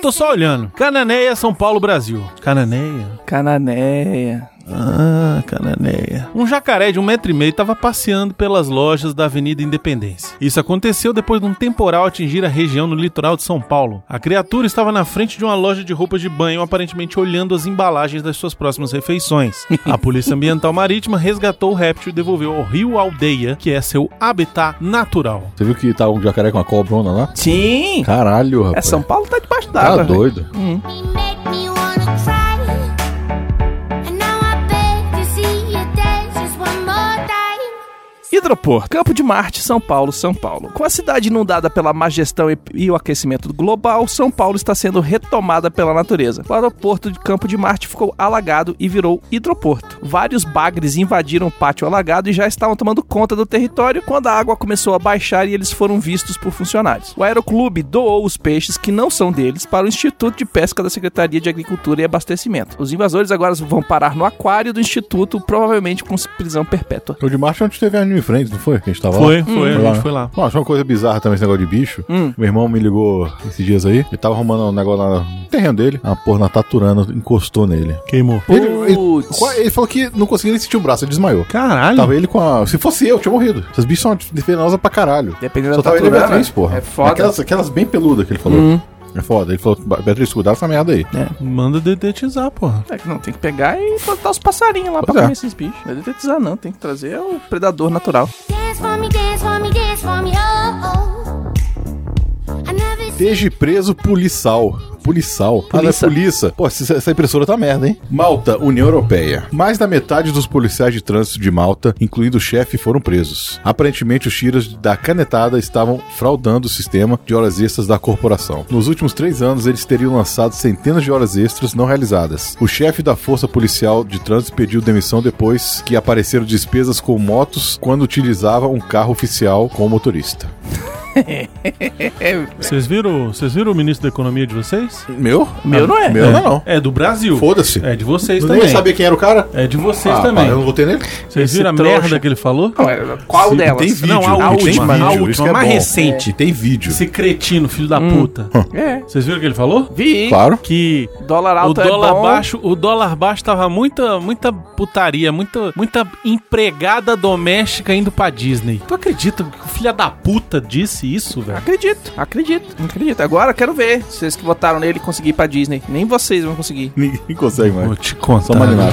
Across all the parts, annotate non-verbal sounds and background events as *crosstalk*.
Tô só olhando. Cananéia, São Paulo, Brasil. Cananéia? Cananéia. Ah, Cananéia. Um jacaré de um metro e meio estava passeando pelas lojas da Avenida Independência. Isso aconteceu depois de um temporal atingir a região no litoral de São Paulo. A criatura estava na frente de uma loja de roupas de banho, aparentemente olhando as embalagens das suas próximas refeições. A *laughs* Polícia Ambiental Marítima resgatou o réptil e devolveu ao rio Aldeia, que é seu habitat natural. Você viu que tá um jacaré com uma cobrona lá? Sim. Caralho, rapaz. É, São Paulo tá debaixo Tá d'água. velho. doido. Hum. Hidroporto, Campo de Marte, São Paulo, São Paulo. Com a cidade inundada pela má gestão e, o aquecimento global, São Paulo está sendo retomada pela natureza. O aeroporto de Campo de Marte ficou alagado e virou hidroporto. Vários bagres invadiram o pátio alagado e já estavam tomando conta do território quando a água começou a baixar e eles foram vistos por funcionários. O aeroclube doou os peixes que não são deles para o Instituto de Pesca da Secretaria de Agricultura e Abastecimento. Os invasores agora vão parar no aquário do instituto, provavelmente com prisão perpétua. O de março onde teve anime em frente, não foi? Que a gente tava Foi, lá? foi, a lá, gente né? foi lá. Bom, achei uma coisa bizarra também esse negócio de bicho. Hum. Meu irmão me ligou esses dias aí. Ele tava arrumando um negócio lá no terreno dele. A porra na taturana encostou nele. Queimou. Ele, ele, Putz. ele falou que não conseguia nem sentir o braço, ele desmaiou. Caralho. Tava ele com a. Se fosse eu, eu tinha morrido. Essas bichos são venenosas pra caralho. Dependendo Só da tava ele a taturana, Beatriz, porra. é foda. Aquelas, aquelas bem peludas que ele falou. Uhum. É foda. Ele falou, Beatriz, cuidado com essa merda aí. Manda dedetizar, porra. É que não, tem que pegar e botar os passarinhos lá Pois pra é. comer esses bichos. Não é detetizar, não. Tem que trazer o predador natural. Dance for me, dance for me, dance for me, oh, oh. Esteja preso policial. Policial. Ah, não é Polícia. polícia. Pô, essa, impressora tá merda, hein? Malta, União Europeia. Mais da metade dos policiais de trânsito de Malta, incluindo o chefe, foram presos. Aparentemente, os tiras da canetada estavam fraudando o sistema de horas extras da corporação. Nos últimos três anos, eles teriam lançado centenas de horas extras não realizadas. O chefe da Força Policial de Trânsito pediu demissão depois que apareceram despesas com motos quando utilizava um carro oficial com motorista. *laughs* Vocês viram, vocês viram o ministro da economia de vocês? Meu? Meu não é. Meu não é não. É do Brasil. Foda-se. É de vocês também. nem sabia quem era o cara. É de vocês Ah, também. pá, eu não votei nele. Vocês Esse viram a trouxa. merda que ele falou? Não, é- qual Sim, delas? Tem vídeo. Não, a tem última, vídeo, a última, é mais bom. recente. Tem vídeo. Esse cretino, filho da puta. É. Vocês viram o que ele falou? Vi. Claro. Que Dólar o alto dólar é bom. baixo, o dólar baixo tava muita, muita putaria, muita, muita empregada doméstica indo pra Disney. Tu acredita que o filho da puta disse isso, velho? Acredito, acredito, acredito. Agora quero ver. Vocês que votaram nele conseguir ir pra Disney. Nem vocês vão conseguir. Ninguém consegue mais. Vou te contar. Só marinado.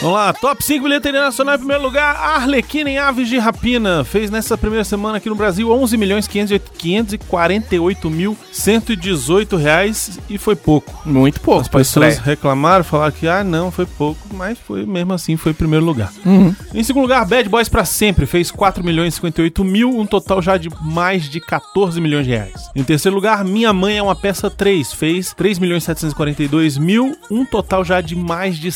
Vamos lá, top 5 bilheteria nacional em primeiro lugar, Arlequina em Aves de Rapina. Fez nessa primeira semana aqui no Brasil 11 milhões 548 mil 118 reais e foi pouco. Muito pouco. As pessoas estreia. reclamaram, falaram que ah não, foi pouco, mas foi mesmo assim, foi em primeiro lugar. Em segundo lugar, Bad Boys pra sempre, fez 4 milhões e 58 mil, um total já de mais de 14 milhões de reais. Em terceiro lugar, Minha Mãe é uma peça 3, fez 3 milhões e 742 mil, um total já de mais de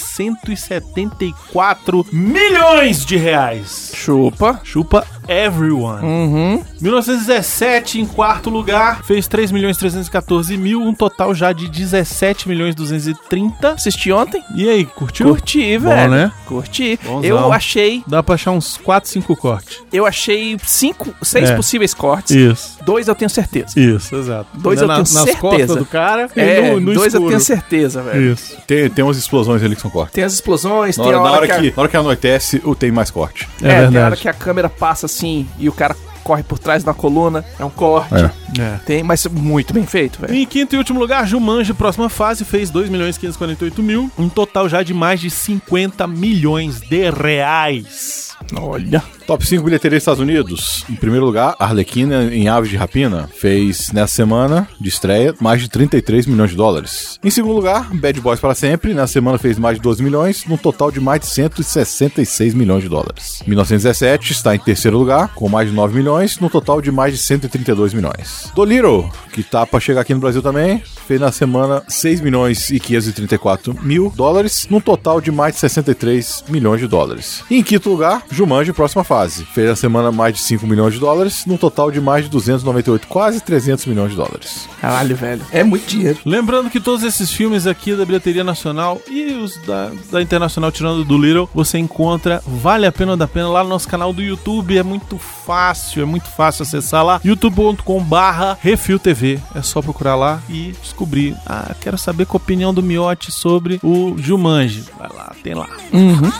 174 milhões de reais. Chupa. Chupa Everyone. Uhum. 1917, em quarto lugar, fez 3 milhões 314 mil, um total já de 17 milhões 230. Assisti ontem. E aí, curtiu? Curti, Bom, velho. né? Curti. Bonzão. Eu achei, Dá pra achar uns 4, 5 cortes. eu achei cinco, seis É. possíveis cortes. Isso. Dois eu tenho certeza. Isso, exato. Dois Na- eu tenho nas certeza. costas do cara É, e no, no dois eu escuro. tenho certeza, velho. Isso. Tem, tem umas explosões ali que são cortes. Tem as explosões, Na tem hora, a na hora, que, na hora que anoitece, o tem mais corte. É, é, tem a hora verdade. que a câmera passa assim e o cara corre por trás da coluna, é um corte. É. É. Tem, mas muito bem feito, velho. Em quinto e último lugar, Jumanji, próxima fase, fez 2 milhões 548 mil, um total já de mais de 50 milhões de reais. Olha. Top 5 bilheteria dos Estados Unidos. Em primeiro lugar, Arlequina em Aves de Rapina fez nessa semana de estreia mais de 33 milhões de dólares. Em segundo lugar, Bad Boys para sempre, nessa semana fez mais de 12 milhões, num total de mais de 166 milhões de dólares. 1917 está em terceiro lugar, com mais de 9 milhões, num total de mais de 132 milhões. Dolittle, que tá para chegar aqui no Brasil também, fez na semana 6 milhões e 534 mil dólares, num total de mais de 63 milhões de dólares. E em quinto lugar, Jumanji, próxima fase. Fez na semana mais de 5 milhões de dólares, num total de mais de 298, quase 300 milhões de dólares. Caralho, velho. É muito dinheiro. Lembrando que todos esses filmes aqui da bilheteria nacional e os da, da internacional, tirando do Little, você encontra Vale a Pena ou da Pena lá no nosso canal do YouTube. É muito fácil, é muito fácil acessar lá. youtube.com barra Refil TV. É só procurar lá e descobrir. Ah, quero saber qual a opinião do Miotti sobre o Jumanji. Vai lá, tem lá. Uhum.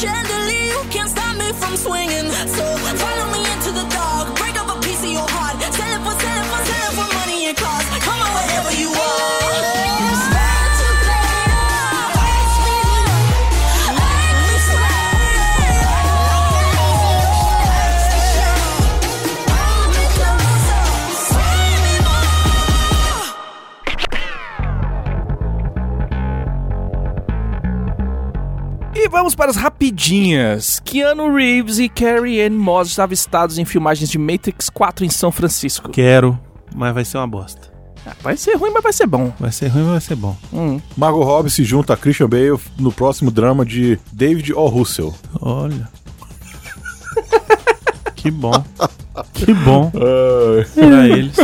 Chandelier. You can't stop me from swinging. So follow me vamos para as rapidinhas. Keanu Reeves e Carrie Ann Moss estavam avistados em filmagens de Matrix 4 em São Francisco. Quero, mas vai ser uma bosta. Ah, Vai ser ruim, mas vai ser bom. Vai ser ruim, mas vai ser bom. Hum. Margot Robbie se junta a Christian Bale no próximo drama de David O. Russell. Olha. *laughs* que bom. Que bom pra eles.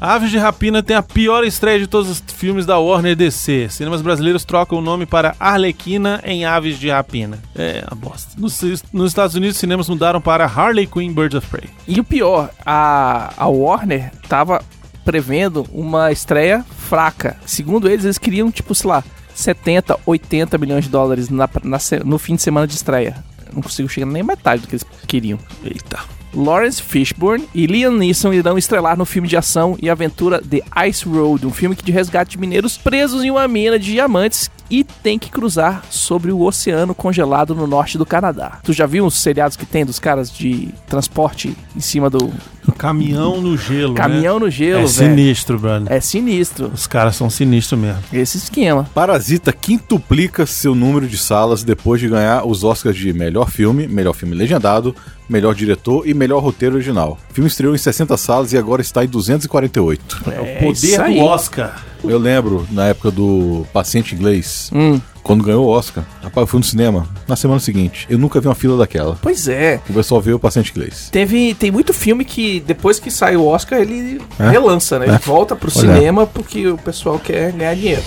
Aves de Rapina tem a pior estreia de todos os filmes da Warner DC. Cinemas brasileiros trocam o nome para Arlequina em Aves de Rapina. É uma bosta. Nos, nos Estados Unidos, os cinemas mudaram para Harley Quinn Birds of Prey. E o pior, a, a Warner tava prevendo uma estreia fraca. Segundo eles, eles queriam, tipo, sei lá, 70, 80 milhões de dólares na, na no fim de semana de estreia. Não consigo chegar nem a metade do que eles queriam. Eita. Lawrence Fishburne e Liam Neeson irão estrelar no filme de ação e aventura The Ice Road, um filme de resgate de mineiros presos em uma mina de diamantes e tem que cruzar sobre o oceano congelado no norte do Canadá. Tu já viu os seriados que tem dos caras de transporte em cima do Caminhão no gelo. caminhão no né? gelo, É velho? sinistro, brother. É sinistro. Os caras são sinistros mesmo. Esse esquema. Parasita quintuplica seu número de salas depois de ganhar os Oscars de melhor filme, melhor filme legendado, melhor diretor e melhor roteiro original. O filme estreou em 60 salas e agora está em 248. É, Poder isso aí. do Oscar. Eu lembro, na época do Paciente Inglês, Hum, quando ganhou o Oscar, rapaz, eu fui no cinema na semana seguinte. Eu nunca vi uma fila daquela. pois é. O pessoal veio o Paciente Inglês. Teve, tem muito filme que depois que sai o Oscar ele É? relança, né? Ele É. volta pro Olha. cinema porque o pessoal quer ganhar dinheiro.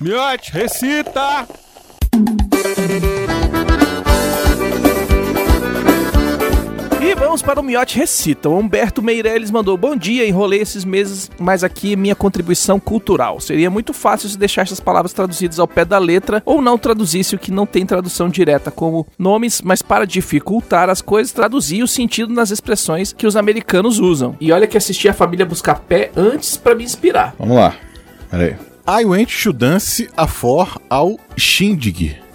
Miote, recita! Vamos para o Miote Recita. O Humberto Meirelles mandou bom dia, enrolei esses meses, mas aqui minha contribuição cultural. Seria muito fácil se deixar essas palavras traduzidas ao pé da letra ou não traduzisse o que não tem tradução direta como nomes, mas para dificultar as coisas, traduzir o sentido nas expressões que os americanos usam. E olha que assisti a família buscar pé antes para me inspirar. Vamos lá. Pera aí. I went to dance a for ao shindig.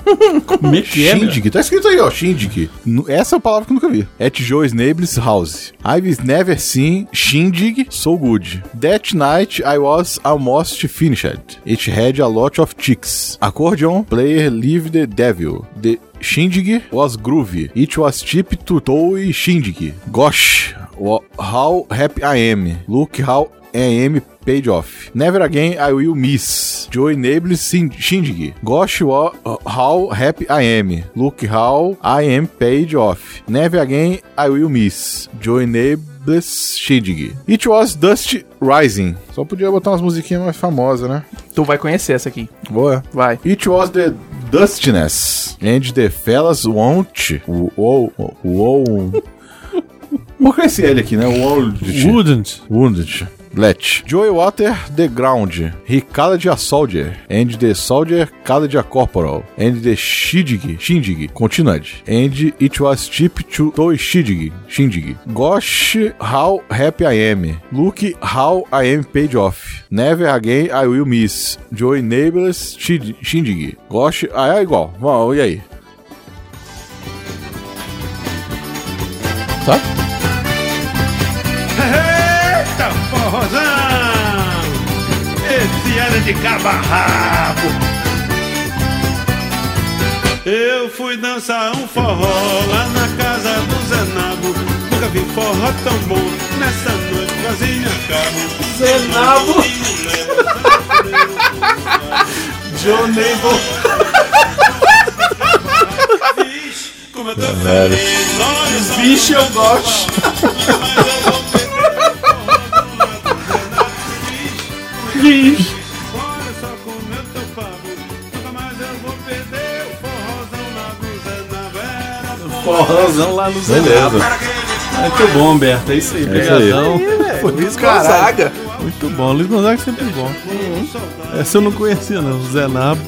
Como é que é? Shindig, tá escrito aí, ó, Shindig. Essa é a palavra que eu nunca vi. At Joe Snables House. I've never seen Shindig so good. That night I was almost finished. It had a lot of chicks. Accordion player live the devil. The Shindig was groovy. It was cheap to toy Shindig. Gosh, how happy I am. Look how I am paid off. Never again I will miss. Joy Nables Shindig. Gosh, how happy I am. Look how I am paid off. Never again I will miss. Joy Nables Shindig. It was Dust Rising. Só podia botar umas musiquinhas mais famosas, né? Tu vai conhecer essa aqui. Boa. Vai. It was the dustiness and the fellas won't. Uou, uou. Vou esse L aqui, né? Wold. Wouldn't. Wounded. Let. Joey Water, The Ground. He called a soldier. And the soldier called a corporal. And the Shindig. Shindig. Continued. And it was cheap to to Shindig. Shindig. Gosh, how happy I am. Look how I am paid off. Never again I will miss. Joey Neighbors Shindig. Gosh, ah, é igual. Vamos, e aí? Tá? Forrozão! Esse era de cabarrabo. Eu fui dançar um forró lá na casa do Zé Nabo. Nunca vi forró tão bom. Nessa noite quase me acabo. Zé Nabo. John Neighbor. Vixe, como eu tô feliz. Bicho, eu gosto. O forrozão lá no Zé Nabo. Muito bom, Berta. É isso aí. É isso aí. Pegadão. Foi Luiz. Gonzaga. Muito bom. Luiz Gonzaga é sempre bom. Essa eu não conhecia, não. Zé Nabo.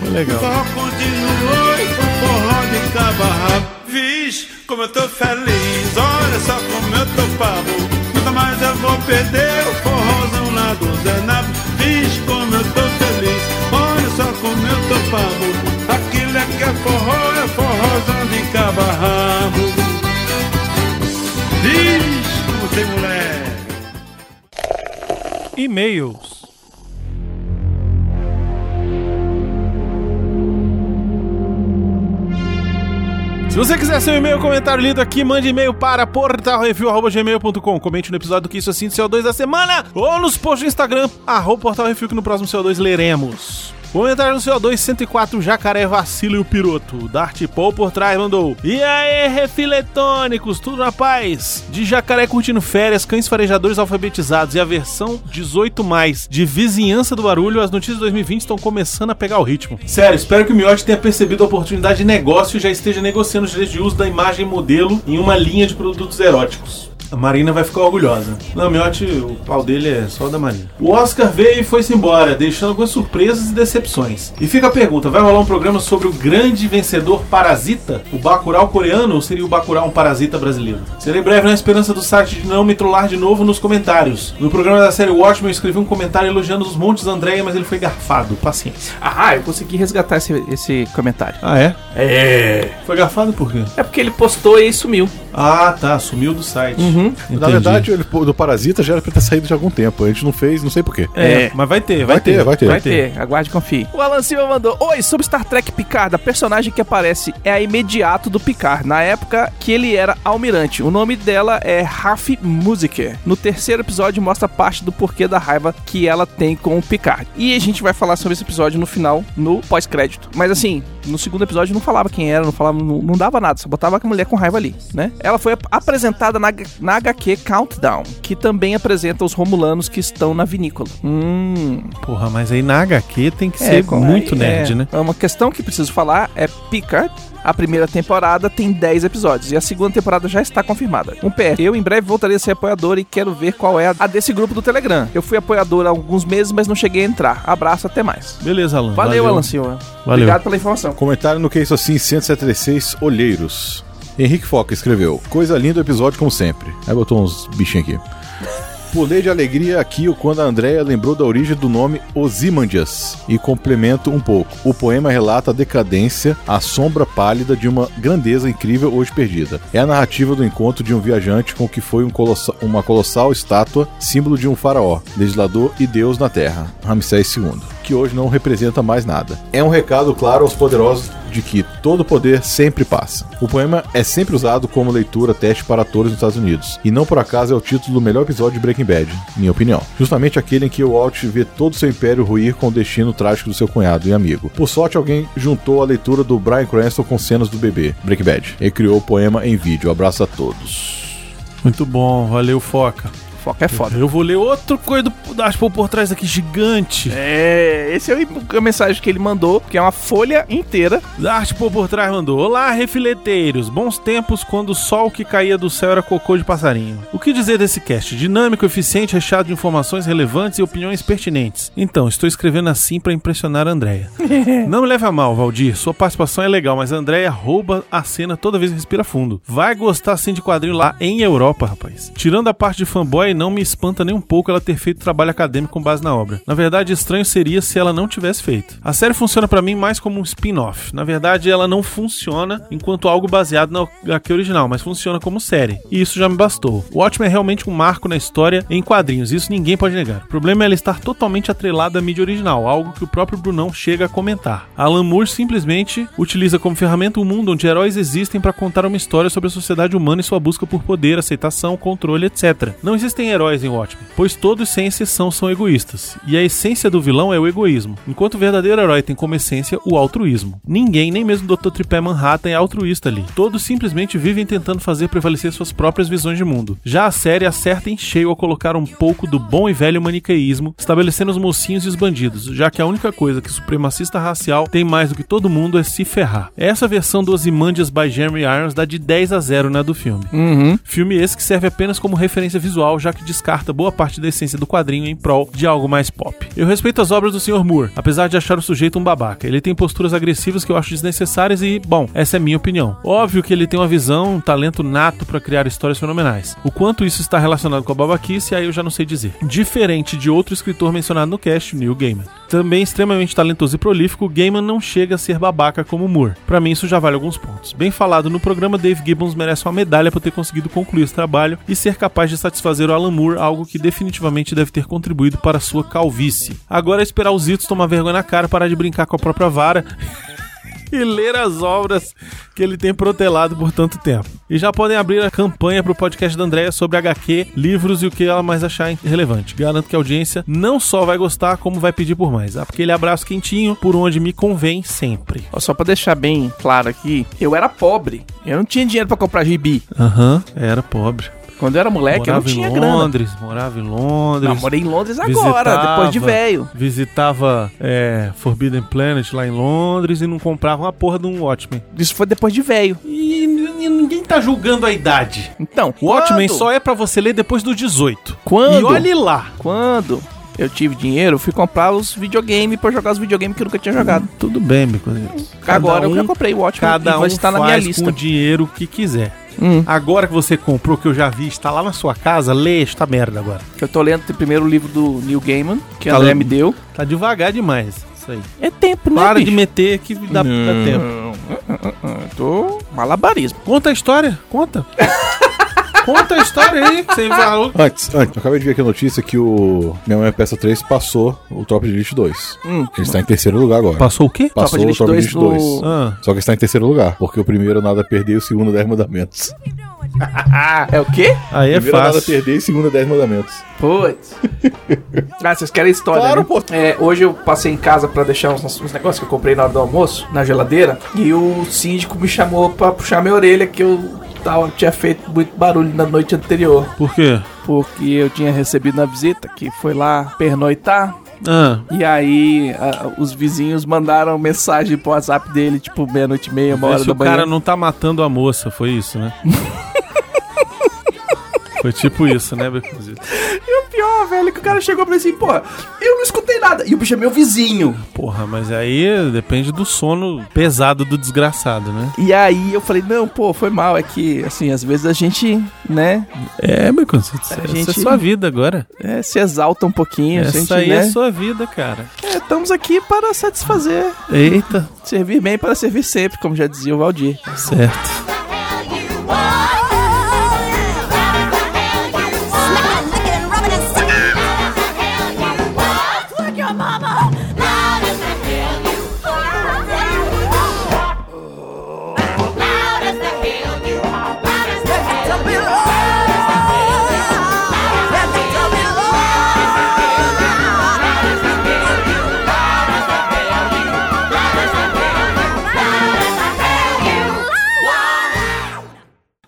Foi legal. Forró continuou e forró de cabarrabo. Vixe, como eu tô feliz. Olha só como eu tô pavo. Nunca mais eu vou perder o E-mails. Se você quiser seu e-mail comentário lido aqui, mande e-mail para portalrefil.gmail.com. Comente no episódio Que Isso Assim do CO2 da semana ou nos posts do Instagram, arroba portalrefil, que no próximo CO2 leremos. Comentário no CO2 104, Jacaré, Vacilo e o Piroto. Dart Paul por trás mandou. E aí, refiletônicos, tudo na paz? De Jacaré curtindo férias, cães farejadores alfabetizados e a versão 18 mais de Vizinhança do Barulho, as notícias de 2020 estão começando a pegar o ritmo. Sério, espero que o Miotti tenha percebido a oportunidade de negócio e já esteja negociando os direitos de uso da imagem modelo em uma linha de produtos eróticos. A Marina vai ficar orgulhosa. Não, Miotti, o pau dele é só da Marina. O Oscar veio e foi-se embora, deixando algumas surpresas e decepções. E fica a pergunta, vai rolar um programa sobre o grande vencedor Parasita? O Bacurau coreano ou seria o Bacurau um parasita brasileiro? Serei breve na esperança do site de não me trollar de novo nos comentários. No programa da série Watchmen eu escrevi um comentário elogiando os montes Andréia, mas ele foi garfado. Paciência. Ah, eu consegui resgatar esse, esse comentário. Ah, é? É. Foi garfado por quê? É porque ele postou e sumiu. Ah, tá. Sumiu do site. Uhum. Na verdade, ele, do Parasita já era pra ter saído de algum tempo. A gente não fez, não sei porquê. É, mas vai ter, vai, Vai ter, vai ter. Vai ter, aguarde e confie. O Alan Silva mandou: Oi, sobre Star Trek Picard, a personagem que aparece é a imediato do Picard, na época que ele era almirante. O nome dela é Raf Musiker. No terceiro episódio mostra parte do porquê da raiva que ela tem com o Picard. E a gente vai falar sobre esse episódio no final, no pós-crédito. Mas assim, no segundo episódio não falava quem era, não falava, não, não dava nada, só botava a mulher com raiva ali, né? Ela foi ap- apresentada na, na HQ Countdown, que também apresenta os romulanos que estão na vinícola. Hum, Porra, mas aí na HQ tem que é, ser com- muito é, nerd, né? É uma questão que preciso falar é Picard. A primeira temporada tem 10 episódios e a segunda temporada já está confirmada. Um PR. Eu em breve voltarei a ser apoiador e quero ver qual é a desse grupo do Telegram. Eu fui apoiador há alguns meses, mas não cheguei a entrar. Abraço, até mais. Beleza, Alan. Valeu, Alan Silva. Valeu. Obrigado pela informação. Comentário no Que Isso Assim 176, Olheiros. Henrique Foca escreveu: Coisa linda o episódio, como sempre. Aí botou uns bichinhos aqui. Pulei de alegria aqui quando a Andrea lembrou da origem do nome Ozymandias e complemento um pouco. O poema relata a decadência, a sombra pálida de uma grandeza incrível hoje perdida. É a narrativa do encontro de um viajante com o que foi um uma colossal estátua, símbolo de um faraó, legislador e deus na terra, Ramsés II, que hoje não representa mais nada. É um recado claro aos poderosos de que todo poder sempre passa. O poema é sempre usado como leitura teste para atores nos Estados Unidos, e não por acaso é o título do melhor episódio de Breaking Bad, minha opinião. Justamente aquele em que o Walt vê todo seu império ruir com o destino trágico do seu cunhado e amigo. Por sorte, alguém juntou a leitura do Bryan Cranston com cenas do bebê, Breaking Bad, e criou o poema em vídeo. Abraço a todos. Muito bom, valeu, Foca. Foca é foda. Eu vou ler outro coisa do Dashpol por trás aqui, gigante. É, esse é o- a mensagem que ele mandou, que é uma folha inteira. Dashpol por trás mandou: Olá, refileteiros. Bons tempos quando o sol que caía do céu era cocô de passarinho. O que dizer desse cast? Dinâmico, eficiente, recheado de informações relevantes e opiniões pertinentes. Então, estou escrevendo assim pra impressionar a Andréia. *laughs* Não me leve a mal, Valdir. Sua participação é legal, mas a Andréia rouba a cena toda vez que respira fundo. Vai gostar sim de quadrinho lá em Europa, rapaz. Tirando a parte de fanboy, não me espanta nem um pouco ela ter feito trabalho acadêmico com base na obra. Na verdade, estranho seria se ela não tivesse feito. A série funciona pra mim mais como um spin-off. Na verdade, ela não funciona enquanto algo baseado na HQ original, mas funciona como série. E isso já me bastou. O Watchmen é realmente um marco na história em quadrinhos, isso ninguém pode negar. O problema é ela estar totalmente atrelada à mídia original, algo que o próprio Brunão chega a comentar. Alan Moore simplesmente utiliza como ferramenta um mundo onde heróis existem para contar uma história sobre a sociedade humana e sua busca por poder, aceitação, controle, etc. Não existem heróis em Watchmen, pois todos sem exceção são egoístas. E a essência do vilão é o egoísmo, enquanto o verdadeiro herói tem como essência o altruísmo. Ninguém, nem mesmo o Dr. Tripé Manhattan é altruísta ali. Todos simplesmente vivem tentando fazer prevalecer suas próprias visões de mundo. Já a série acerta em cheio ao colocar um pouco do bom e velho maniqueísmo, estabelecendo os mocinhos e os bandidos, já que a única coisa que o supremacista racial tem mais do que todo mundo é se ferrar. Essa versão do Ozymandias by Jeremy Irons dá de 10 a 0 na do filme. Uhum. Filme esse que serve apenas como referência visual, já que descarta boa parte da essência do quadrinho em prol de algo mais pop. Eu respeito as obras do Sr. Moore, apesar de achar o sujeito um babaca. Ele tem posturas agressivas que eu acho desnecessárias e, bom, essa é minha opinião. Óbvio que ele tem uma visão, um talento nato pra criar histórias fenomenais. O quanto isso está relacionado com a babaquice, aí eu já não sei dizer. Diferente de outro escritor mencionado no cast, Neil Gaiman. Também extremamente talentoso e prolífico, Gaiman não chega a ser babaca como Moore. Pra mim isso já vale alguns pontos. Bem falado no programa, Dave Gibbons merece uma medalha por ter conseguido concluir esse trabalho e ser capaz de satisfazer o Alan Moore, algo que definitivamente deve ter contribuído para a sua calvície. Agora é esperar os Itos tomar vergonha na cara, parar de brincar com a própria vara *laughs* e ler as obras que ele tem protelado por tanto tempo. E já podem abrir a campanha pro podcast da Andréia sobre HQ, livros e o que ela mais achar relevante. Garanto que a audiência não só vai gostar, como vai pedir por mais. Aquele abraço quentinho, por onde me convém sempre. Só pra deixar bem claro aqui, eu era pobre. Eu não tinha dinheiro pra comprar gibi. Aham, era pobre. Quando eu era moleque, eu não morava tinha em grana. Londres, morava em Londres. Não, morei em Londres agora, depois de velho. Visitava é, Forbidden Planet lá em Londres e não comprava uma porra de um Watchmen. Isso foi depois de velho. E n- ninguém tá julgando a idade. Então, O Watchmen só é pra você ler depois dos 18. Quando? E olhe lá. Quando eu tive dinheiro, fui comprar os videogames pra jogar os videogames que eu nunca tinha jogado. Tudo bem, Biconito. Agora eu já comprei o Watchmen Cada e vai um estar na minha com lista. o dinheiro que quiser. Hum. Agora que você comprou, que eu já vi, está lá na sua casa, lê esta merda agora. Que eu tô lendo o primeiro livro do Neil Gaiman, que a Tá André lendo? me deu. Tá devagar demais. Isso aí. É tempo, né, Para de bicho? meter que dá, dá tempo. Eu tô malabarismo. Conta a história, conta. *laughs* conta a história aí, que você falou. Antes, antes, eu acabei de ver aqui a notícia que o Minha Mãe é Peça 3 passou o Top de Elite 2. Hum. Ele está em terceiro lugar agora. Passou o quê? Passou de o Top de 2 Elite 2. no- Ah, Só que está em terceiro lugar, porque o primeiro nada a perder e o segundo 10 mandamentos. *laughs* É o quê? aí é primeiro nada a fácil. perder e segundo 10 mandamentos. Putz. *laughs* ah, vocês querem história, Claro, né? pô. É, hoje eu passei em casa pra deixar uns, uns negócios que eu comprei na hora do almoço, na geladeira, e o síndico me chamou pra puxar minha orelha que eu tava, tinha feito muito barulho na noite anterior. Por quê? Porque eu tinha recebido uma visita que foi lá pernoitar. Ah, E aí a- os vizinhos mandaram mensagem pro WhatsApp dele, tipo, meia-noite e meia, uma hora da o manhã. cara não tá matando a moça, foi isso, né? *laughs* foi tipo isso, né, Becuzito? E pior, velho, é que o cara chegou pra mim assim, pô, eu não escutei nada. E o bicho é meu vizinho. Porra, mas aí depende do sono pesado do desgraçado, né? E aí eu falei, não, pô, foi mal. É que, assim, às vezes a gente, né, É, Becuzito, essa A é gente- sua vida agora. é, se exalta um pouquinho. a Essa gente, aí né, é sua vida, cara. é, estamos aqui para satisfazer. Eita, Servir bem para servir sempre, como já dizia o Valdir. certo.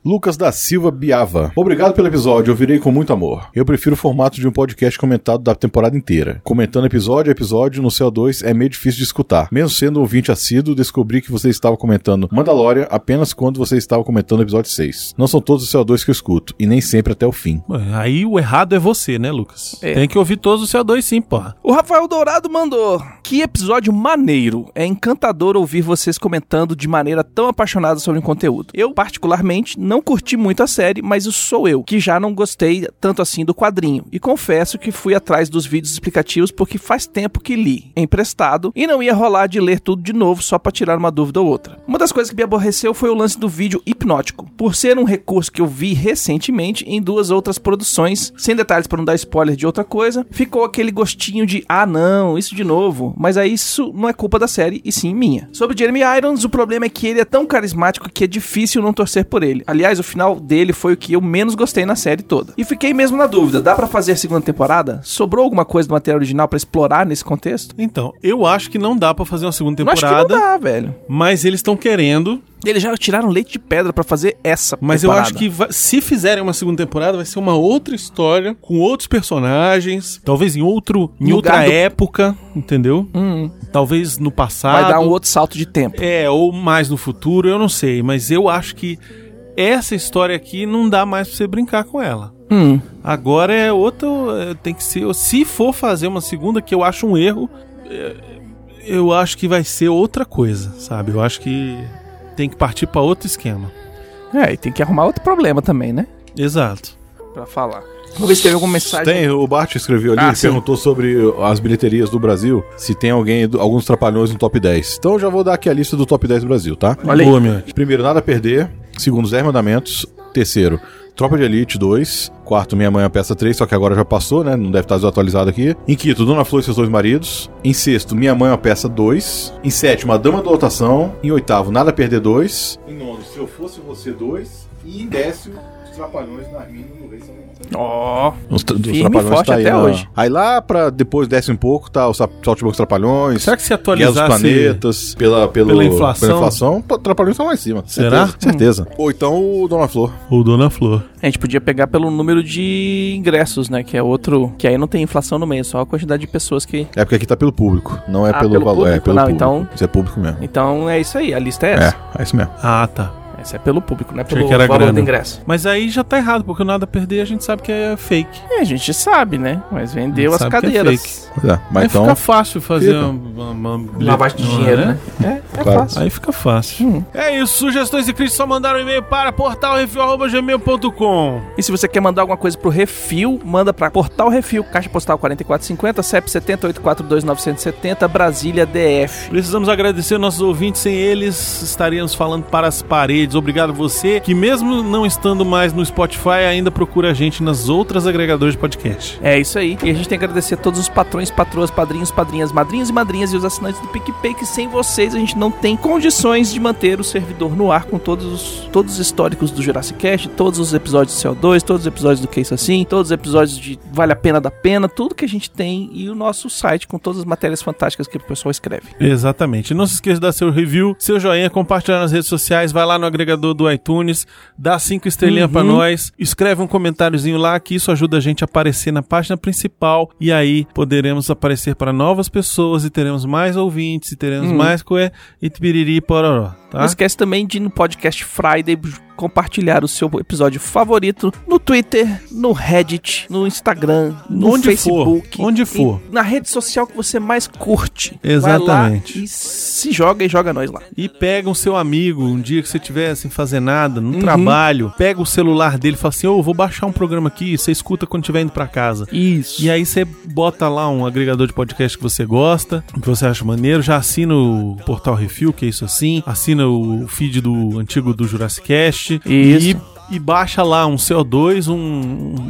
Lucas da Silva Biava. Obrigado pelo episódio, eu virei com muito amor. Eu prefiro o formato de um podcast comentado da temporada inteira. Comentando episódio a episódio no CO2 é meio difícil de escutar. Mesmo sendo um ouvinte assíduo, descobri que você estava comentando Mandalorian apenas quando você estava comentando o episódio 6. Não são todos os CO2 que eu escuto, e nem sempre até o fim. Aí o errado é você, né, Lucas? É. Tem que ouvir todos os CO2 sim, porra. O Rafael Dourado mandou. Que episódio maneiro. É encantador ouvir vocês comentando de maneira tão apaixonada sobre o conteúdo. Eu, particularmente, não curti muito a série, mas isso sou eu, que já não gostei tanto assim do quadrinho. E confesso que fui atrás dos vídeos explicativos porque faz tempo que li, emprestado, e não ia rolar de ler tudo de novo só pra tirar uma dúvida ou outra. Uma das coisas que me aborreceu foi o lance do vídeo hipnótico, por ser um recurso que eu vi recentemente em duas outras produções, sem detalhes para não dar spoiler de outra coisa, ficou aquele gostinho de ah não, isso de novo, mas aí isso não é culpa da série e sim minha. Sobre Jeremy Irons, o problema é que ele é tão carismático que é difícil não torcer por ele. Aliás, o final dele foi o que eu menos gostei na série toda. E fiquei mesmo na dúvida, dá pra fazer a segunda temporada? Sobrou alguma coisa do material original pra explorar nesse contexto? Então, eu acho que não dá pra fazer uma segunda Eu acho que temporada, não dá, velho. mas eles estão querendo. Eles já tiraram leite de pedra pra fazer essa Mas temporada. eu acho que vai- se fizerem uma segunda temporada, vai ser uma outra história, com outros personagens, talvez em outro, em Lugar outra do- época, entendeu? Hum, Talvez no passado. vai dar um outro salto de tempo. É, ou mais no futuro, eu não sei. Mas eu acho que essa história aqui não dá mais pra você brincar com ela. Hum. Agora é outro. é, Tem que ser. Se for fazer uma segunda, que eu acho um erro, é, eu acho que vai ser outra coisa, sabe? Eu acho que tem que partir pra outro esquema. É, e tem que arrumar outro problema também, né? Exato. Pra falar. Vamos ver se teve alguma mensagem. Tem, o Bart escreveu ali, Ah, perguntou sobre as bilheterias do Brasil, se tem alguém, alguns trapalhões no top 10. Então eu já vou dar aqui a lista do top 10 do Brasil, tá? Olha aí. Boa, anjo. Primeiro, Nada a Perder. Segundo, Zé Mandamentos. Terceiro, Tropa de Elite 2. Quarto, Minha Mãe a Peça 3, só que agora já passou, né? Não deve estar desatualizado aqui. Em quinto, Dona Flor e seus dois maridos. Em sexto, Minha Mãe a Peça 2. Em sétimo, A Dama da Lotação. Em oitavo, Nada a Perder 2. Em nono, Se Eu Fosse Você 2. E em décimo, Os Trapalhões na Arminho no Rei São Ó. os, tra- os Trapalhões forte tá aí até na- hoje. Aí lá pra depois desce um pouco, tá os Saltibocos Trapalhões. Será que se Guerra dos atualizasse. Planetas, pela, pelo, pela inflação? pela inflação, Trapalhões estão lá em cima. Será? Certeza. certeza. Ou então o Dona Flor. Ou Dona Flor. A gente podia pegar pelo número de ingressos, né? Que é outro. Que aí não tem inflação no meio, só a quantidade de pessoas que. É porque aqui tá pelo público, não é Ah, pelo, pelo valor. É público? pelo Não, público. então- Isso é público mesmo. Então é isso aí, a lista é É, essa. é isso mesmo. Ah, tá. Essa é pelo público, não é pelo que era valor grana. do ingresso. Mas aí já tá errado, porque o nada a perder a gente sabe que é fake. É, a gente sabe, né? Mas vendeu as é cadeiras. Pois é, mas aí então. fica fácil fazer uma, uma, uma Lavagem de não dinheiro, é? né? É, é Claro. fácil. Aí fica fácil. Hum. É isso, sugestões e críticas só mandar um e-mail para portalrefil.gmail.com E se você quer mandar alguma coisa pro Refil, manda pra Portal Refil, Caixa Postal 4450, CEP 70842 Brasília DF. Precisamos agradecer nossos ouvintes, sem eles estaríamos falando para as paredes. Obrigado você, que mesmo não estando mais no Spotify, ainda procura a gente nas outras agregadores de podcast. É isso aí. E a gente tem que agradecer a todos os patrões, patroas, padrinhos, padrinhas, madrinhos e madrinhas e os assinantes do PicPay, que sem vocês a gente não tem condições de manter o servidor no ar com todos os, todos os históricos do Jurassic Cast, todos os episódios de CO2, todos os episódios do Que Isso Assim, todos os episódios de Vale a Pena da Pena, tudo que a gente tem e o nosso site com todas as matérias fantásticas que o pessoal escreve. Exatamente. Não se esqueça de dar seu review, seu joinha, compartilhar nas redes sociais, vai lá no agregador do iTunes, dá cinco estrelinhas Uhum. pra nós, escreve um comentáriozinho lá, que isso ajuda a gente a aparecer na página principal e aí poderemos aparecer para novas pessoas e teremos mais ouvintes e teremos Hum. mais coé e piriri pororó, tá? Não esquece também de ir no podcast Friday compartilhar o seu episódio favorito no Twitter, no Reddit, no Instagram, no Onde Facebook, for, onde for. na rede social que você mais curte. Exatamente. E se joga e joga nós lá. E pega um seu amigo, um dia que você estiver sem fazer nada, no Uhum. trabalho, pega o celular dele e fala assim: Ô, vou baixar um programa aqui, você escuta quando estiver indo pra casa. Isso. E aí você bota lá um agregador de podcast que você gosta, que você acha maneiro, já assina o Portal Refil, que é isso assim, assina o feed do antigo do Jurassic Cast Isso. e e baixa lá um CO2, um,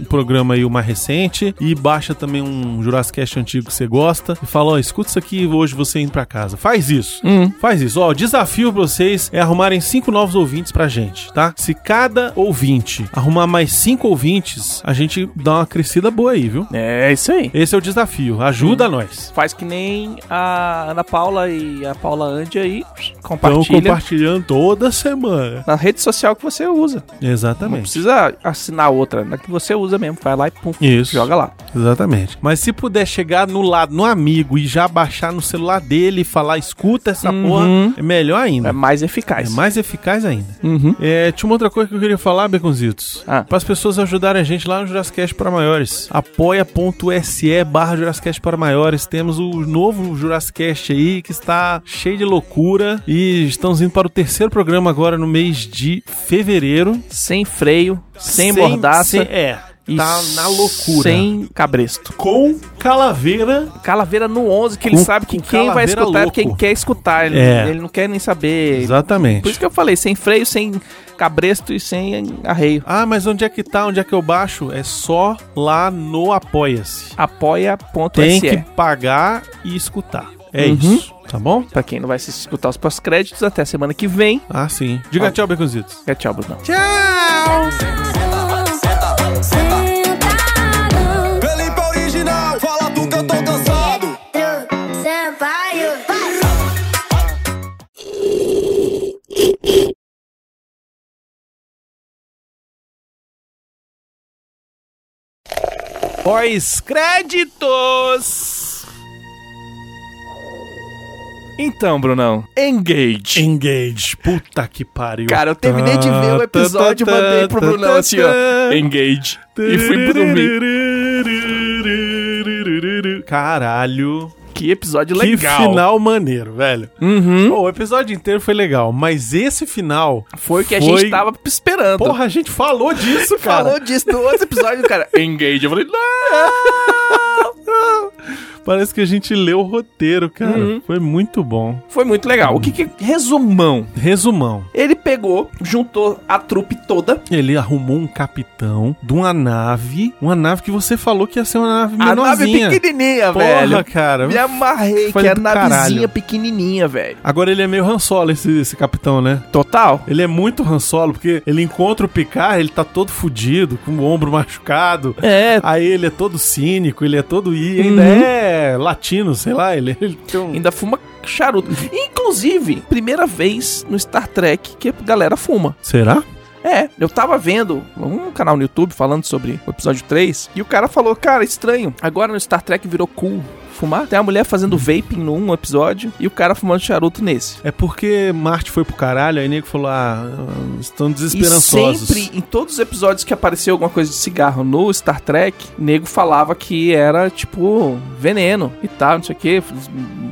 um programa aí o mais recente, e baixa também um Jurassic Cast antigo que você gosta, e fala, ó, escuta isso aqui hoje você indo pra casa. Faz isso. Hum. Faz isso. Ó, o desafio pra vocês é arrumarem cinco novos ouvintes pra gente, tá? Se cada ouvinte arrumar mais cinco ouvintes, a gente dá uma crescida boa aí, viu? É isso aí. Esse é o desafio. Ajuda nós. Faz que nem a Ana Paula e a Paula Andia aí Estão compartilha compartilhando toda semana. na rede social que você usa. Exatamente. Não precisa assinar outra, na que você usa mesmo. Vai lá e pum, Isso. joga lá. Exatamente. Mas se puder chegar no lado, no amigo e já baixar no celular dele e falar, escuta essa Uhum. porra, é melhor ainda. É mais eficaz. É mais eficaz ainda. Uhum. É, tinha uma outra coisa que eu queria falar, Beconzitos. Ah. Para as pessoas ajudarem a gente lá no Jurassicast para maiores. apoia.se barra Jurassicast para maiores. Temos o novo Jurassicast aí que está cheio de loucura. E estamos indo para o terceiro programa agora no mês de fevereiro. Sem freio, sem, mordaça. sem- é, e tá na loucura. Sem cabresto. Com calaveira. Calaveira no 11, que ele Com- sabe que quem vai escutar é quem quer escutar. Ele, É. ele não quer nem saber. Exatamente. Por isso que eu falei, sem freio, sem cabresto e sem arreio. Ah, mas onde é que tá? Onde é que eu baixo? É só lá no Apoia-se. Apoia.se. Tem que pagar e escutar. É Uhum. isso, tá bom? Pra quem não vai se escutar os pós-créditos, até semana que vem. Ah, sim. Diga Ah. tchau, Beconzitos. É tchau, Bruno. Felipe original, fala tu que eu tô cansado. Pós-créditos! Então, Brunão, engage. Engage. Puta que pariu. Cara, eu terminei de ver o episódio, mandei pro Brunão assim, ó. Engage. E fui dormir. Caralho. Que episódio Que legal. final maneiro, velho. Uhum. Pô, o episódio inteiro foi legal, mas esse final. Foi o que a gente tava esperando. Porra, a gente falou disso, cara. Falou disso no outro episódio, cara. *laughs* Engage. Eu falei, não! *laughs* Parece que a gente leu o roteiro, cara. Uhum. Foi muito bom. Foi muito legal. O que que... Resumão. Resumão. Ele pegou, juntou a trupe toda. Ele arrumou um capitão de uma nave. Uma nave que você falou que ia ser uma nave A nave menorzinha. pequenininha, Porra, velho. cara. Me amarrei, Foi que é a do navezinha caralho. pequenininha, velho. Agora ele é meio Han Solo, esse, esse capitão, né? Total. Ele é muito Han Solo, porque ele encontra o Picard, ele tá todo fudido, com o ombro machucado. É, Aí ele é todo cínico, ele é todo... E ainda Uhum. é latino, sei lá, ele, ele um... ainda fuma charuto. Inclusive, primeira vez no Star Trek que a galera fuma. Será? É, eu tava vendo um canal no YouTube falando sobre o episódio 3 e o cara falou, cara, estranho. Agora no Star Trek virou cool fumar. Tem a mulher fazendo vaping num episódio e o cara fumando charuto nesse. É porque Marte foi pro caralho, aí nego falou, ah, estão E desesperançosos. sempre, em todos os episódios que apareceu alguma coisa de cigarro no Star Trek, nego falava que era, tipo, veneno e tal, não sei o que.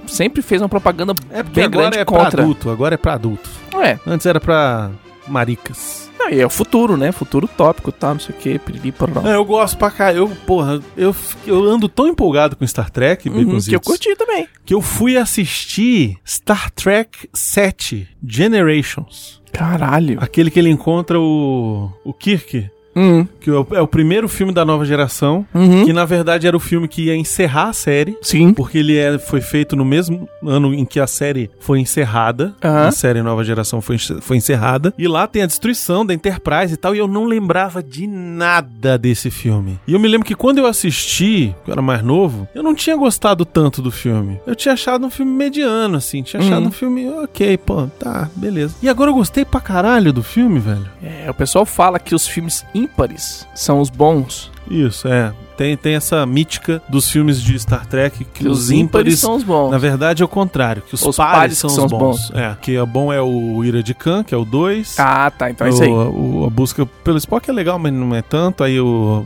Sempre fez uma propaganda É bem agora grande é pra contra. adulto, agora é pra adulto. É, Antes era pra maricas. Não, e é o futuro, né? Futuro tópico tal, não sei o que, piriri, pororó. É, eu gosto pra cá. Eu, porra, eu, eu ando tão empolgado com Star Trek, Uhum, que eu curti também. que eu fui assistir Star Trek 7 Generations. Caralho. Aquele que ele encontra o, o Kirk, Hum, que é o, é o primeiro filme da nova geração, uhum. que na verdade era o filme que ia encerrar a série. Sim. Porque ele é, foi feito no mesmo ano em que a série foi encerrada. Aham. A série Nova Geração foi, foi encerrada. E lá tem a destruição da Enterprise e tal. E eu não lembrava de nada desse filme. E eu me lembro que quando eu assisti, que eu era mais novo, eu não tinha gostado tanto do filme. Eu tinha achado um filme mediano, assim. Tinha achado Uhum. um filme, ok, pô, tá, beleza. E agora eu gostei pra caralho do filme, velho. É, o pessoal fala que os filmes ímpares são os bons. Isso, é. Tem, tem essa mítica dos filmes de Star Trek que, Que os ímpares são os bons. Na verdade é o contrário, que os, Os pares, pares são, são os bons. bons. É, que o bom é o Ira de Khan, que é o 2. Ah, tá. Então é isso aí. O, a busca pelo Spock é legal, mas não é tanto. Aí o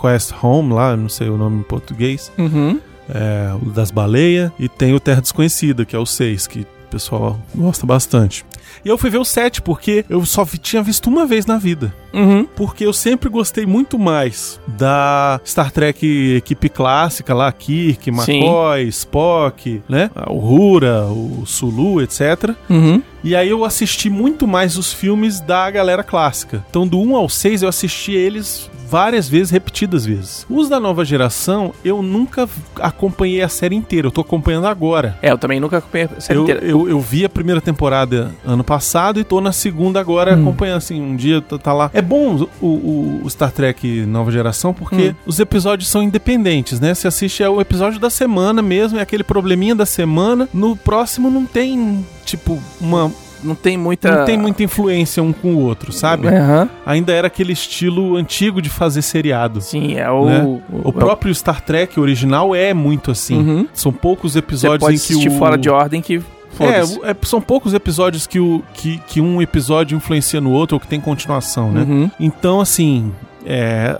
Quest Home lá, não sei o nome em português, Uhum. é o das baleias. E tem o Terra Desconhecida, que é o 6, que o pessoal gosta bastante. E eu fui ver o 7 porque eu só vi- tinha visto uma vez na vida Uhum. porque eu sempre gostei muito mais da Star Trek equipe clássica lá, Kirk, McCoy, Spock, né? O Hura, o Sulu, etc. Uhum. E aí eu assisti muito mais os filmes da galera clássica. Então do 1 ao 6 eu assisti eles várias vezes, repetidas vezes. Os da nova geração, eu nunca acompanhei a série inteira, eu tô acompanhando agora. É, eu também nunca acompanhei a série Eu, inteira. eu, eu vi a primeira temporada ano passado e tô na segunda agora Hum. acompanhando, assim, um dia tá, tá lá. É bom o, o- o Star Trek Nova Geração porque Hum. os episódios são independentes, né? Você assiste é o episódio da semana mesmo, é aquele probleminha da semana. No próximo não tem, tipo, uma Não tem muita. Não tem muita influência um com o outro, sabe? Aham. Ainda era aquele estilo antigo de fazer seriado. Sim, é o. Né? O próprio Star Trek original é muito assim. Uhum. São poucos Você episódios pode em que assistir o fora de ordem que. É, o- é, são poucos episódios que, o, que, que um episódio influencia no outro ou que tem continuação, né? Uhum. Então, assim, é,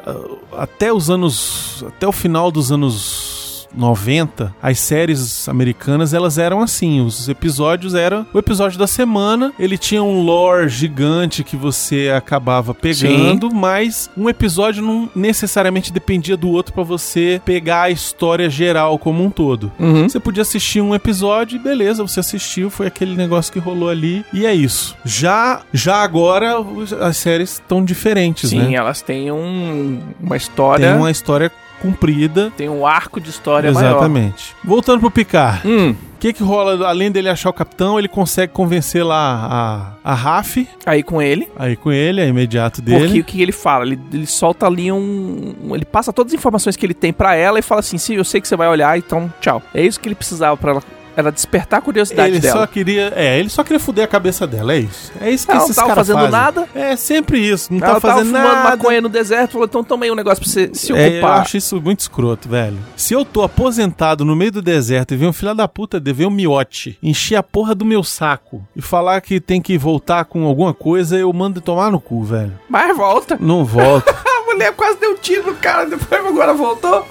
até os anos. Até o final dos anos 90, as séries americanas elas eram assim. Os episódios eram o episódio da semana, ele tinha um lore gigante que você acabava pegando, mas um episódio não necessariamente dependia do outro pra você pegar a história geral como um todo. Uhum. Você podia assistir um episódio e beleza, você assistiu, foi aquele negócio que rolou ali e é isso. Já já agora as séries estão diferentes, Sim, né? elas têm um, uma história. Tem uma história comprida. Tem um arco de história maior. Exatamente. Voltando pro Picard. Hum, O que que rola? Além dele achar o capitão, ele consegue convencer lá a, a Raf, aí com ele. aí com ele, é imediato dele. Porque o que ele fala? Ele, ele solta ali um, um- Ele passa todas as informações que ele tem pra ela e fala assim: sim, eu sei que você vai olhar, então tchau. É isso que ele precisava pra ela. Era despertar a curiosidade ele dela. só queria, é, ele só queria fuder a cabeça dela, é isso. É isso que Ela não esses tava caras fazendo fazem. nada. É sempre isso, não ela tá tava fazendo fumando nada. maconha no deserto, falou: então toma aí um negócio pra você se É, eu ocupar. acho isso muito escroto, velho. Se eu tô aposentado no meio do deserto e vem um filho da puta, de ver um miote, encher a porra do meu saco e falar que tem que voltar com alguma coisa, eu mando tomar no cu, velho. Mas volta. Não volta. *laughs* A mulher quase deu um tiro no cara, depois agora voltou.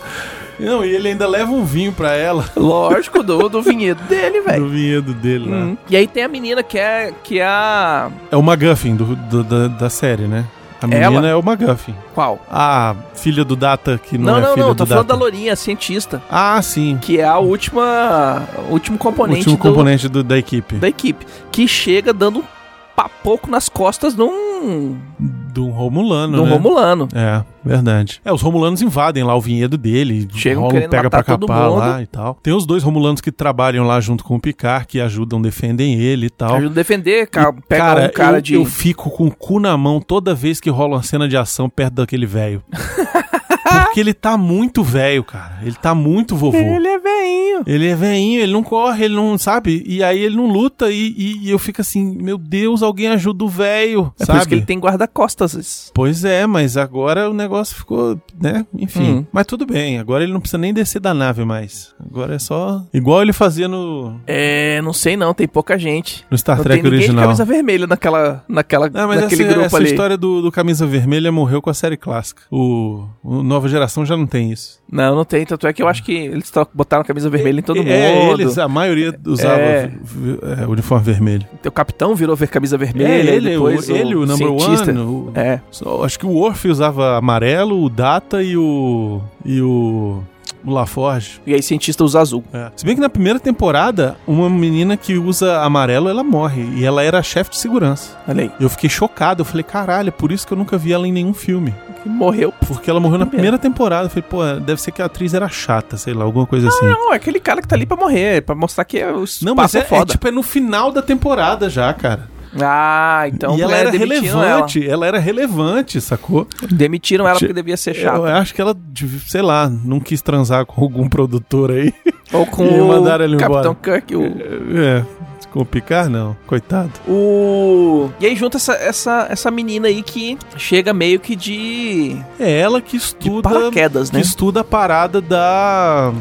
Não, e ele ainda leva um vinho pra ela. Lógico, do, do vinhedo dele, velho. Do vinhedo dele lá. Hum. E aí tem a menina que é, que é a. É o McGuffin do, do- da, da série, né? A Ela? menina é o McGuffin. Qual? A filha do Data, que não, Não, é não, filha não, do tô falando da Data. Lourinha, a cientista. Ah, sim. Que é a última. O último O componente, último do- componente do- da equipe. da equipe. Que chega dando um papoco nas costas de um. Do Romulano, de um né? Romulano. É, verdade. É, os Romulanos invadem lá o vinhedo dele, Chegam rolam, querendo pega pra matar todo capar lá e tal. Tem os dois Romulanos que trabalham lá junto com o Picard, que ajudam, defendem ele e tal. Ajuda a defender, ca- E, pega cara, um cara eu, de. eu fico com o cu na mão toda vez que rola uma cena de ação perto daquele velho. *laughs* Porque ele tá muito velho, cara. Ele tá muito vovô. Ele é veinho. Ele é veinho, ele não corre, ele não, sabe? E aí ele não luta e, e- e eu fico assim, meu Deus, alguém ajuda o velho, É sabe? por isso que ele tem guarda-costas. Pois é, mas agora o negócio ficou, né? Enfim. Hum. Mas tudo bem, agora ele não precisa nem descer da nave mais. Agora é só. Igual ele fazia no, É, não sei não, tem pouca gente. no Star não Trek tem original. camisa vermelha naquela, naquela, Não, mas naquele essa, grupo essa ali. história do, do Camisa Vermelha morreu com a série clássica. O, o Nova Geração já não tem isso. Não, não tem. Tanto é que eu acho que eles botaram camisa vermelha em todo é, mundo. eles, a maioria usava É. é, uniforme vermelho. O capitão virou ver camisa vermelha. É, ele, depois o, ele, o number cientista. one. o- É. só- acho que o Worf usava amarelo, o Data e o. e o. o LaForge. E aí cientista usa azul. É. Se bem que na primeira temporada, uma menina que usa amarelo, ela morre. E ela era chefe de segurança. Olha aí. Eu fiquei chocado. Eu falei, caralho, é por isso que eu nunca vi ela em nenhum filme. Que morreu. Porque ela morreu na Primeira. temporada. Eu falei, pô, deve ser que a atriz era chata, sei lá, alguma coisa assim. Não, é aquele cara que tá ali pra morrer, pra mostrar que é o Não, mas é, é foda. é tipo, é no final da temporada já, cara. Ah, então e ela é, era relevante, ela. era relevante, sacou? ela. Demitiram ela porque devia ser Eu chata. acho que ela, sei lá, não quis transar com algum produtor aí. Ou com *laughs* o Capitão. Kirk. O... É, com o Picard, não. Coitado. o- E aí junta essa, essa, essa menina aí que chega meio que de... É ela que de estuda. paraquedas, que né? estuda a parada da.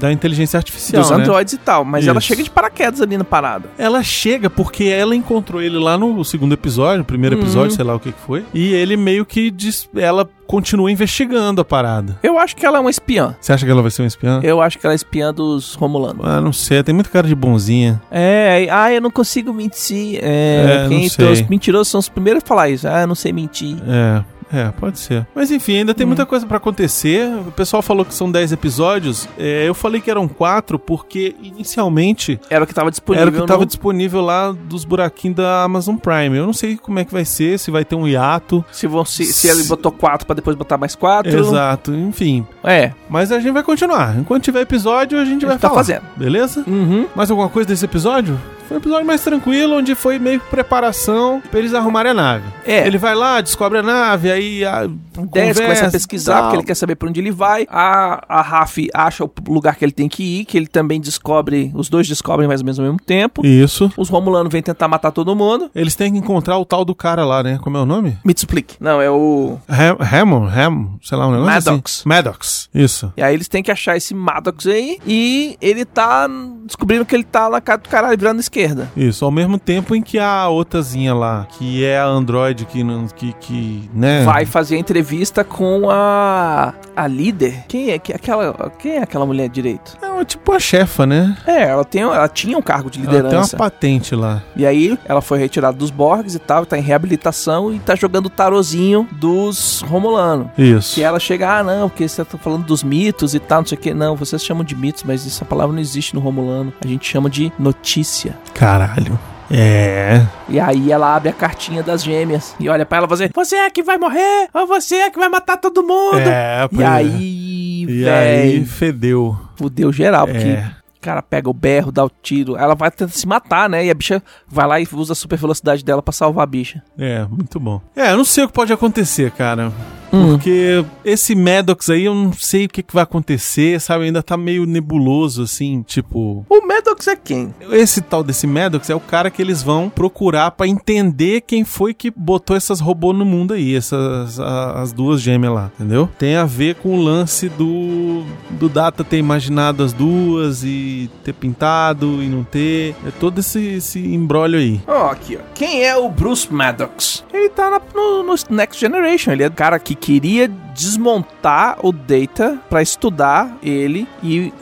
Da inteligência artificial. Dos né? androides e tal. Mas ela Isso. chega de paraquedas ali na parada. Ela chega porque ela encontrou ele lá no segundo episódio, no primeiro Uhum. episódio, sei lá o que, que foi. E ele meio que diz. Ela continua investigando a parada. Eu acho que ela é uma espiã. Você acha que ela vai ser uma espiã? Eu acho que ela é espiã dos Romulanos. Ah, não sei, tem muito cara de bonzinha. É, ah, eu não consigo mentir. É, É, quem não sei. os mentirosos são os primeiros a falar isso. Ah, eu não sei mentir. É. É, pode ser. Mas enfim, ainda Hum. tem muita coisa pra acontecer. O pessoal falou que são 10 episódios. É, eu falei que eram 4 porque inicialmente Era o que tava disponível. era o que tava no- disponível lá dos buraquinhos da Amazon Prime. Eu não sei como é que vai ser, se vai ter um hiato. Se, vão, se, se ele botou quatro pra depois botar mais quatro. Exato, enfim. É. Mas a gente vai continuar. Enquanto tiver episódio, a gente A vai gente tá falar. fazendo. Beleza? Uhum. Mais alguma coisa desse episódio? Foi um episódio mais tranquilo, onde foi meio que preparação pra eles arrumarem a nave. É. Ele vai lá, descobre a nave, aí a, Desce, começa a pesquisar, tal. porque ele quer saber pra onde ele vai. A, a Raf acha o lugar que ele tem que ir, que ele também descobre, os dois descobrem mais ou menos ao mesmo tempo. Isso. Os Romulanos vêm tentar matar todo mundo. Eles têm que encontrar o tal do cara lá, né? Como é o nome? Me explique. Não, é o. Ham, Hammond, Ham, sei lá, um negócio Maddox. assim. Maddox. Isso. E aí eles têm que achar esse Maddox aí. E ele tá descobrindo que ele tá na cara do caralho, virando à esquerda. Isso, ao mesmo tempo em que a outrazinha lá, que é a Android que, que, que né? Vai fazer a entrevista com a. A líder. Quem é? que- Aquela, quem é aquela mulher direito? É uma- tipo a chefa, né? É, ela, tem, ela tinha um cargo de Ela tem uma liderança. patente lá. E aí, ela foi retirada dos Borgs e tal, tá em reabilitação e tá jogando o tarozinho dos Romulanos. Isso. Que ela chega, ah, não, porque você tá falando dos mitos e tal, não sei o que. Não, vocês chamam de mitos, mas essa palavra não existe no Romulano. A gente chama de notícia. Caralho. É. E aí ela abre a cartinha das gêmeas e olha pra ela e fala assim, você é que vai morrer ou você é que vai matar todo mundo? É, E é. aí, E aí, fedeu. fudeu geral, porque É. o cara pega o berro, dá o tiro, ela vai tentar se matar, né? E a bicha vai lá e usa a super velocidade dela pra salvar a bicha. É, muito bom. É, eu não sei o que pode acontecer, cara. Hum. Porque esse Maddox aí, eu não sei o que, que vai acontecer, sabe? Ainda tá meio nebuloso, assim, tipo... O Maddox é quem? Esse tal desse Maddox é o cara que eles vão procurar pra entender quem foi que botou essas robôs no mundo aí, essas a- as duas gêmeas lá, entendeu? Tem a ver com o lance do do Data ter imaginado as duas e ter pintado e não ter, é todo esse esse embrólio aí. Ó, aqui, ó. Quem é o Bruce Maddox? Ele tá na- no, no Next Generation. Ele é o cara que queria desmontar o Data pra estudar ele e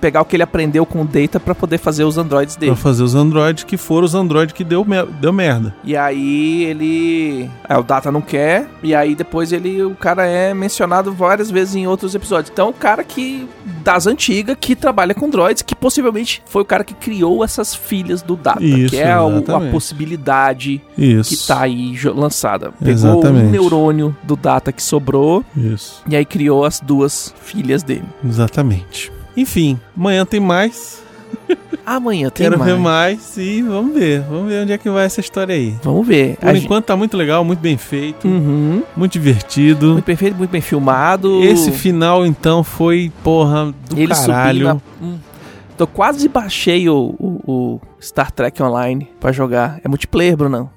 pegar o que ele aprendeu com o Data pra poder fazer os androides dele. Pra fazer os androides que foram os androides que deu, mer- deu merda. E aí ele. É, o Data não quer. E aí depois ele. O cara é mencionado várias vezes em outros episódios. Então, o cara que. Das antigas, que trabalha com droids, que possivelmente foi o cara que criou essas filhas do Data. Isso, que é a, a possibilidade Isso. que tá aí lançada. Pegou Exatamente. um neurônio do Data que sobrou Isso. e aí criou as duas filhas dele. Exatamente. Enfim, amanhã tem mais. *laughs* Amanhã tem Quero mais. ver mais e vamos ver. Vamos ver onde é que vai essa história aí. Vamos ver. Por A gente- enquanto tá muito legal, muito bem feito, Uhum. muito divertido. Muito perfeito, muito bem filmado. Esse final, então, foi, porra, do Ele caralho. na... Hum. Tô quase baixei o, o- o Star Trek Online pra jogar. É multiplayer, Brunão.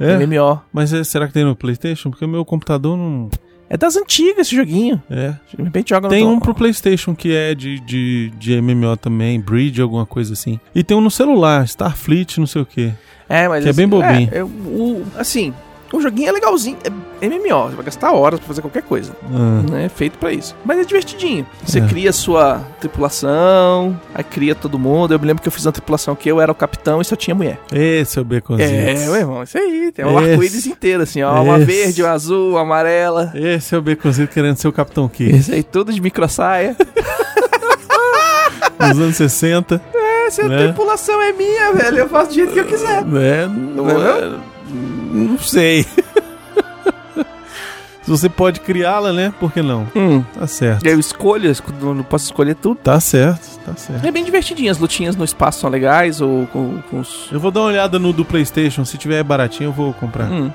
É? MMO. Mas é- será que tem no Playstation? Porque o meu computador não... É das antigas esse joguinho. É. De repente joga no Tem to- um pro Playstation que é de, de, de MMO também, Bridge, alguma coisa assim. E tem um no celular, Starfleet, não sei o quê. É, mas que é bem bobinho. É, é, o, assim, o joguinho é legalzinho. É MMO. Você vai gastar horas pra fazer qualquer coisa. Ah, né? É feito pra isso. Mas é divertidinho. Você É. cria a sua tripulação, aí cria todo mundo. Eu me lembro que eu fiz uma tripulação que eu era o capitão e só tinha mulher. esse é o Baconzitos. É, meu irmão, isso aí. Tem um Esse. arco-íris inteiro, assim, ó. Uma Esse. verde, uma azul, uma amarela. Esse é o Baconzitos querendo ser o Capitão Kirk. Esse aí, tudo de microsaia. *laughs* Nos anos 60. Essa Né? tripulação é minha, velho. Eu faço do jeito que eu quiser. É, não, é não sei. Se você pode criá-la, né? Por que não? Hum. Tá certo. Eu escolho, eu não posso escolher tudo. Tá certo, tá certo. É bem divertidinho. As lutinhas no espaço são legais, ou com, com os. Eu vou dar uma olhada no do PlayStation. Se tiver baratinho, eu vou comprar. Hum.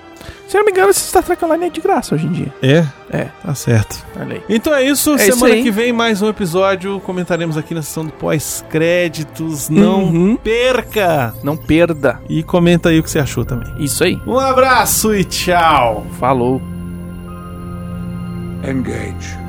Se não me engano, esse Star Trek Online é de graça hoje em dia. É? É. Tá certo. Então é isso. É isso Semana aí. que vem, mais um episódio. Comentaremos aqui na sessão do pós-créditos. Não Uhum. perca! Não perda. E comenta aí o que você achou também. Isso aí. Um abraço e tchau! Falou. Engage.